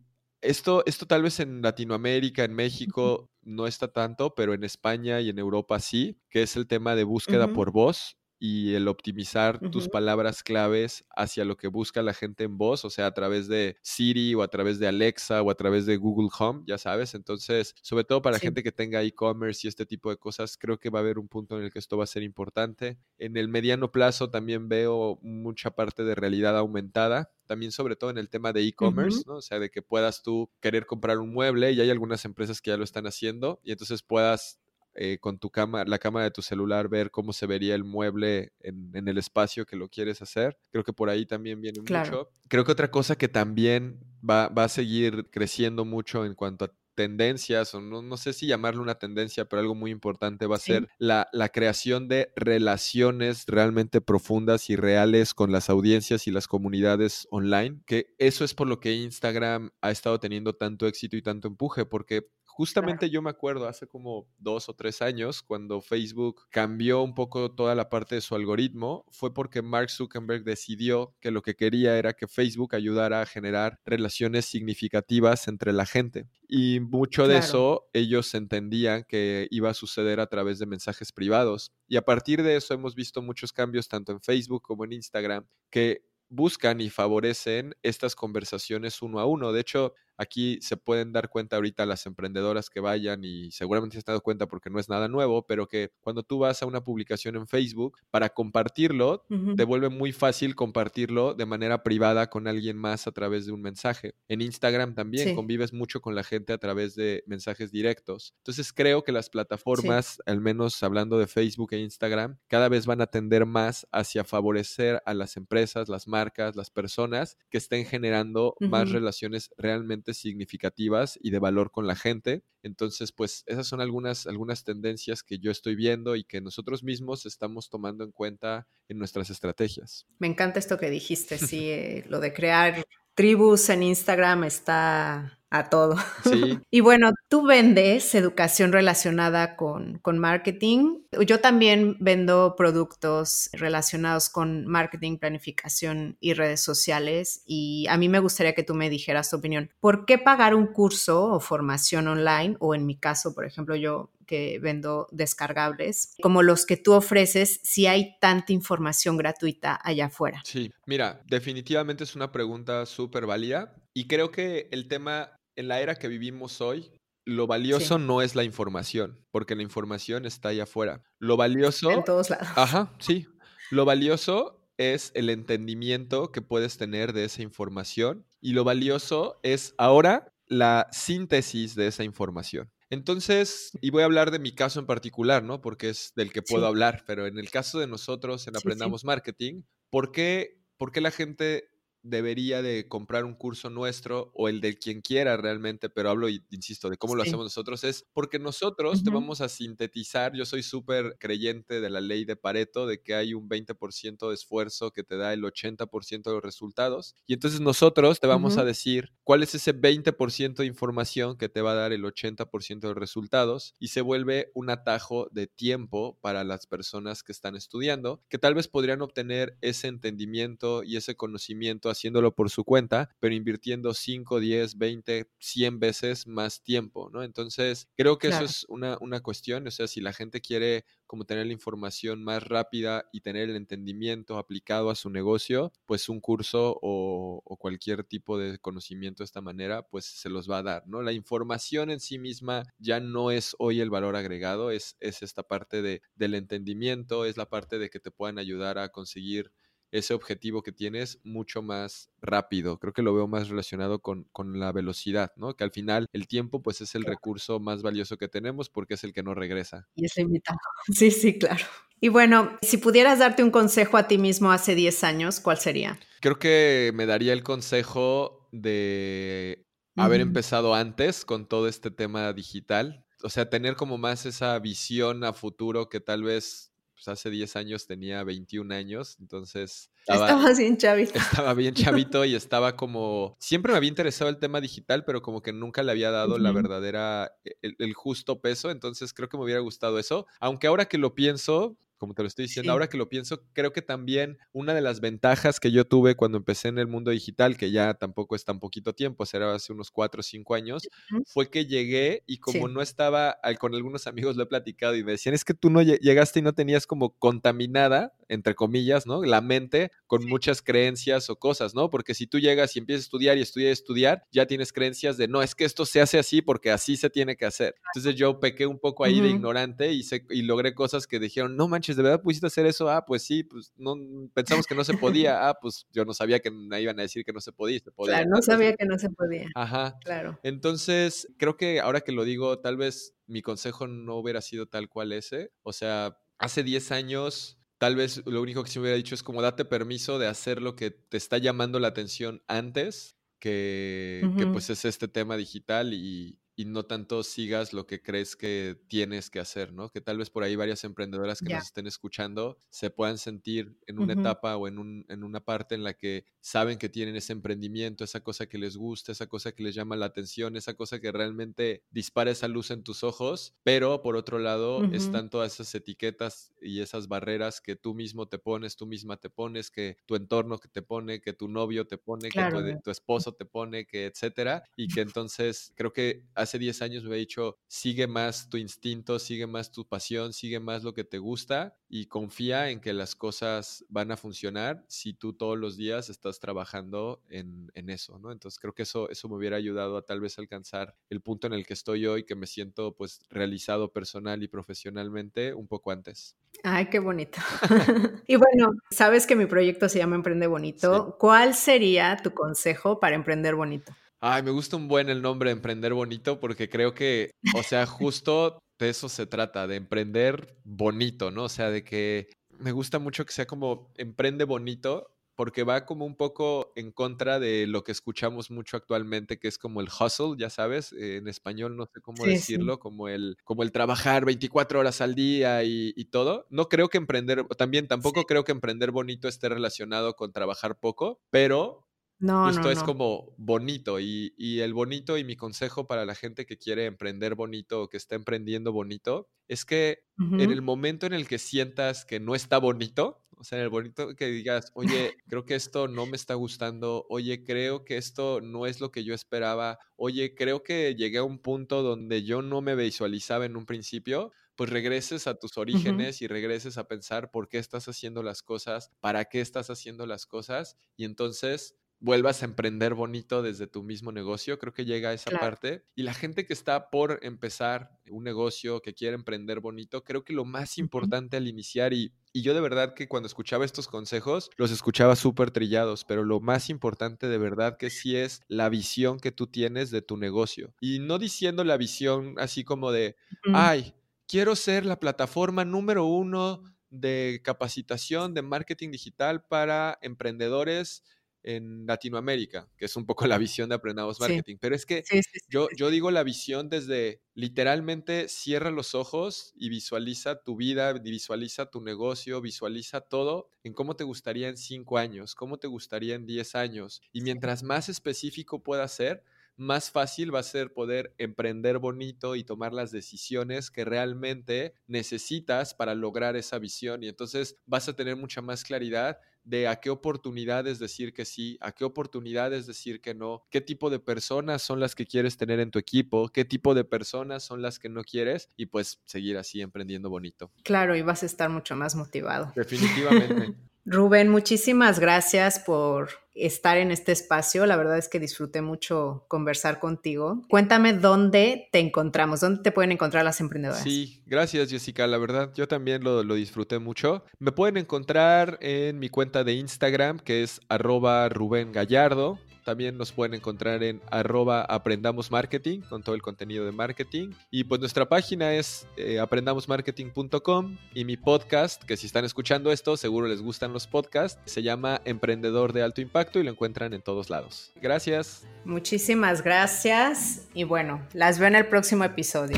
esto, esto tal vez en Latinoamérica, en México, no está tanto, pero en España y en Europa sí, que es el tema de búsqueda por voz y el optimizar tus palabras claves hacia lo que busca la gente en voz, o sea, a través de Siri o a través de Alexa o a través de Google Home, ya sabes. Entonces, sobre todo para gente que tenga e-commerce y este tipo de cosas, creo que va a haber un punto en el que esto va a ser importante. En el mediano plazo también veo mucha parte de realidad aumentada también sobre todo en el tema de e-commerce, ¿no? O sea, de que puedas tú querer comprar un mueble y hay algunas empresas que ya lo están haciendo y entonces puedas eh, con tu cámara, la cámara de tu celular, ver cómo se vería el mueble en, el espacio que lo quieres hacer. Creo que por ahí también viene mucho. Creo que otra cosa que también va, a seguir creciendo mucho en cuanto a tendencias, o no, sé si llamarlo una tendencia, pero algo muy importante va a ser la, la, creación de relaciones realmente profundas y reales con las audiencias y las comunidades online, que eso es por lo que Instagram ha estado teniendo tanto éxito y tanto empuje, porque Justamente yo me acuerdo hace como dos o tres años, cuando Facebook cambió un poco toda la parte de su algoritmo, fue porque Mark Zuckerberg decidió que lo que quería era que Facebook ayudara a generar relaciones significativas entre la gente. Y mucho de eso ellos entendían que iba a suceder a través de mensajes privados. Y a partir de eso hemos visto muchos cambios tanto en Facebook como en Instagram que buscan y favorecen estas conversaciones uno a uno. De hecho, Aquí se pueden dar cuenta ahorita las emprendedoras que vayan y seguramente se han dado cuenta porque no es nada nuevo, pero que cuando tú vas a una publicación en Facebook, para compartirlo, te vuelve muy fácil compartirlo de manera privada con alguien más a través de un mensaje. En Instagram también convives mucho con la gente a través de mensajes directos. Entonces creo que las plataformas, al menos hablando de Facebook e Instagram, cada vez van a tender más hacia favorecer a las empresas, las marcas, las personas que estén generando más relaciones realmente significativas y de valor con la gente. Entonces, pues esas son algunas, algunas tendencias que yo estoy viendo y que nosotros mismos estamos tomando en cuenta en nuestras estrategias. Me encanta esto que dijiste, sí, eh, lo de crear tribus en Instagram está a todo. Sí. y bueno, tú vendes educación relacionada con, con, marketing. Yo también vendo productos relacionados con marketing, planificación y redes sociales. Y a mí me gustaría que tú me dijeras tu opinión. ¿Por qué pagar un curso o formación online? O en mi caso, por ejemplo, yo que vendo descargables, como los que tú ofreces, si hay tanta información gratuita allá afuera? Sí, mira, definitivamente es una pregunta súper válida y creo que el tema en la era que vivimos hoy, lo valioso no es la información, porque la información está allá afuera. Lo valioso... En todos lados. Ajá, sí. Lo valioso es el entendimiento que puedes tener de esa información y lo valioso es ahora la síntesis de esa información. Entonces, y voy a hablar de mi caso en particular, ¿no? Porque es del que puedo hablar, pero en el caso de nosotros en Aprendamos Marketing, ¿por qué, ¿por qué la gente debería de comprar un curso nuestro o el de quien quiera realmente, pero hablo, insisto, de cómo lo hacemos nosotros, es porque nosotros te vamos a sintetizar, yo soy súper creyente de la ley de Pareto, de que hay un 20% de esfuerzo que te da el 80% de los resultados, y entonces nosotros te vamos a decir cuál es ese 20% de información que te va a dar el 80% de los resultados, y se vuelve un atajo de tiempo para las personas que están estudiando, que tal vez podrían obtener ese entendimiento y ese conocimiento haciéndolo por su cuenta, pero invirtiendo 5, 10, 20, 100 veces más tiempo, ¿no? Entonces, creo que eso es una, una cuestión, o sea, si la gente quiere como tener la información más rápida y tener el entendimiento aplicado a su negocio, pues un curso o, cualquier tipo de conocimiento de esta manera, pues se los va a dar, ¿no? La información en sí misma ya no es hoy el valor agregado, es, es esta parte de, del entendimiento, es la parte de que te puedan ayudar a conseguir ese objetivo que tienes mucho más rápido. Creo que lo veo más relacionado con, con, la velocidad, ¿no? Que al final el tiempo pues es el recurso más valioso que tenemos porque es el que no regresa. Y es limitado. Sí, sí, claro. Y bueno, si pudieras darte un consejo a ti mismo hace 10 años, ¿cuál sería? Creo que me daría el consejo de haber empezado antes con todo este tema digital. O sea, tener como más esa visión a futuro que tal vez pues hace 10 años tenía 21 años, entonces... Estaba, bien chavito. Estaba bien chavito y estaba como... Siempre me había interesado el tema digital, pero como que nunca le había dado la verdadera, e, el, el, justo peso, entonces creo que me hubiera gustado eso. Aunque ahora que lo pienso, como te lo estoy diciendo, ahora que lo pienso, creo que también una de las ventajas que yo tuve cuando empecé en el mundo digital, que ya tampoco es tan poquito tiempo, será hace unos cuatro o cinco años, fue que llegué y como no estaba, con algunos amigos lo he platicado y me decían, es que tú no llegaste y no tenías como contaminada, entre comillas, ¿no? La mente con muchas creencias o cosas, ¿no? Porque si tú llegas y empiezas a estudiar y estudiar y estudiar, ya tienes creencias de, no, es que esto se hace así porque así se tiene que hacer. Entonces yo pequé un poco ahí de ignorante y, y logré cosas que dijeron, no manches, ¿de verdad pudiste hacer eso? Ah, pues sí, pues no, pensamos que no se podía. Ah, pues yo no sabía que me iban a decir que no se podía. Se podía. Claro, no sabía que no se podía. Ajá. Claro. Entonces, creo que ahora que lo digo, tal vez mi consejo no hubiera sido tal cual ese. O sea, hace 10 años tal vez lo único que se hubiera dicho es como date permiso de hacer lo que te está llamando la atención antes, que, que pues es este tema digital y, y no tanto sigas lo que crees que tienes que hacer, ¿no? Que tal vez por ahí varias emprendedoras que nos estén escuchando se puedan sentir en una etapa o en, un, en una parte en la que saben que tienen ese emprendimiento, esa cosa que les gusta, esa cosa que les llama la atención, esa cosa que realmente dispara esa luz en tus ojos, pero por otro lado están todas esas etiquetas y esas barreras que tú mismo te pones, tú misma te pones, que tu entorno que te pone, que tu novio te pone, que tu, tu, esposo te pone, que etcétera, y que entonces creo que hace 10 años me había dicho, sigue más tu instinto, sigue más tu pasión, sigue más lo que te gusta y confía en que las cosas van a funcionar si tú todos los días estás trabajando en, eso, ¿no? Entonces creo que eso, eso me hubiera ayudado a tal vez alcanzar el punto en el que estoy hoy, que me siento pues realizado personal y profesionalmente un poco antes. Ay, qué bonito. y bueno, sabes que mi proyecto se llama Emprende Bonito. ¿Cuál sería tu consejo para emprender bonito? Ay, me gusta un buen el nombre Emprender Bonito porque creo que, o sea, justo de eso se trata, de emprender bonito, ¿no? O sea, de que me gusta mucho que sea como emprende bonito porque va como un poco en contra de lo que escuchamos mucho actualmente, que es como el hustle, ya sabes, en español no sé cómo decirlo, como el como el trabajar 24 horas al día y, todo. No creo que emprender, también tampoco creo que emprender bonito esté relacionado con trabajar poco, pero no, Justo es como bonito y, el bonito y mi consejo para la gente que quiere emprender bonito o que está emprendiendo bonito es que en el momento en el que sientas que no está bonito, o sea, en el bonito que digas, oye, creo que esto no me está gustando, oye, creo que esto no es lo que yo esperaba, oye, creo que llegué a un punto donde yo no me visualizaba en un principio, pues regreses a tus orígenes y regreses a pensar por qué estás haciendo las cosas, para qué estás haciendo las cosas y entonces vuelvas a emprender bonito desde tu mismo negocio. Creo que llega a esa parte. Y la gente que está por empezar un negocio, que quiere emprender bonito, creo que lo más importante al iniciar, y, y yo de verdad que cuando escuchaba estos consejos, los escuchaba súper trillados, pero lo más importante de verdad que sí es la visión que tú tienes de tu negocio. Y no diciendo la visión así como de, ay, quiero ser la plataforma número uno de capacitación de marketing digital para emprendedores en Latinoamérica, que es un poco la visión de Aprendamos Marketing. Pero es que yo, yo digo la visión desde literalmente cierra los ojos y visualiza tu vida, visualiza tu negocio, visualiza todo en cómo te gustaría en cinco años, cómo te gustaría en diez años. Y mientras más específico pueda ser, más fácil va a ser poder emprender bonito y tomar las decisiones que realmente necesitas para lograr esa visión. Y entonces vas a tener mucha más claridad de a qué oportunidades decir que sí, a qué oportunidades decir que no, qué tipo de personas son las que quieres tener en tu equipo, qué tipo de personas son las que no quieres y pues seguir así emprendiendo bonito. Claro, y vas a estar mucho más motivado. Definitivamente. Rubén, muchísimas gracias por estar en este espacio. La verdad es que disfruté mucho conversar contigo. Cuéntame dónde te encontramos, dónde te pueden encontrar las emprendedoras. Sí, gracias Jessica. La verdad, yo también lo, lo disfruté mucho. Me pueden encontrar en mi cuenta de Instagram, que es arroba Rubén Gallardo. También nos pueden encontrar en arroba aprendamos marketing con todo el contenido de marketing. Y pues nuestra página es eh, aprendamosmarketing.com y mi podcast, que si están escuchando esto, seguro les gustan los podcasts, se llama Emprendedor de Alto Impacto y lo encuentran en todos lados. Gracias. Muchísimas gracias y bueno, las veo en el próximo episodio.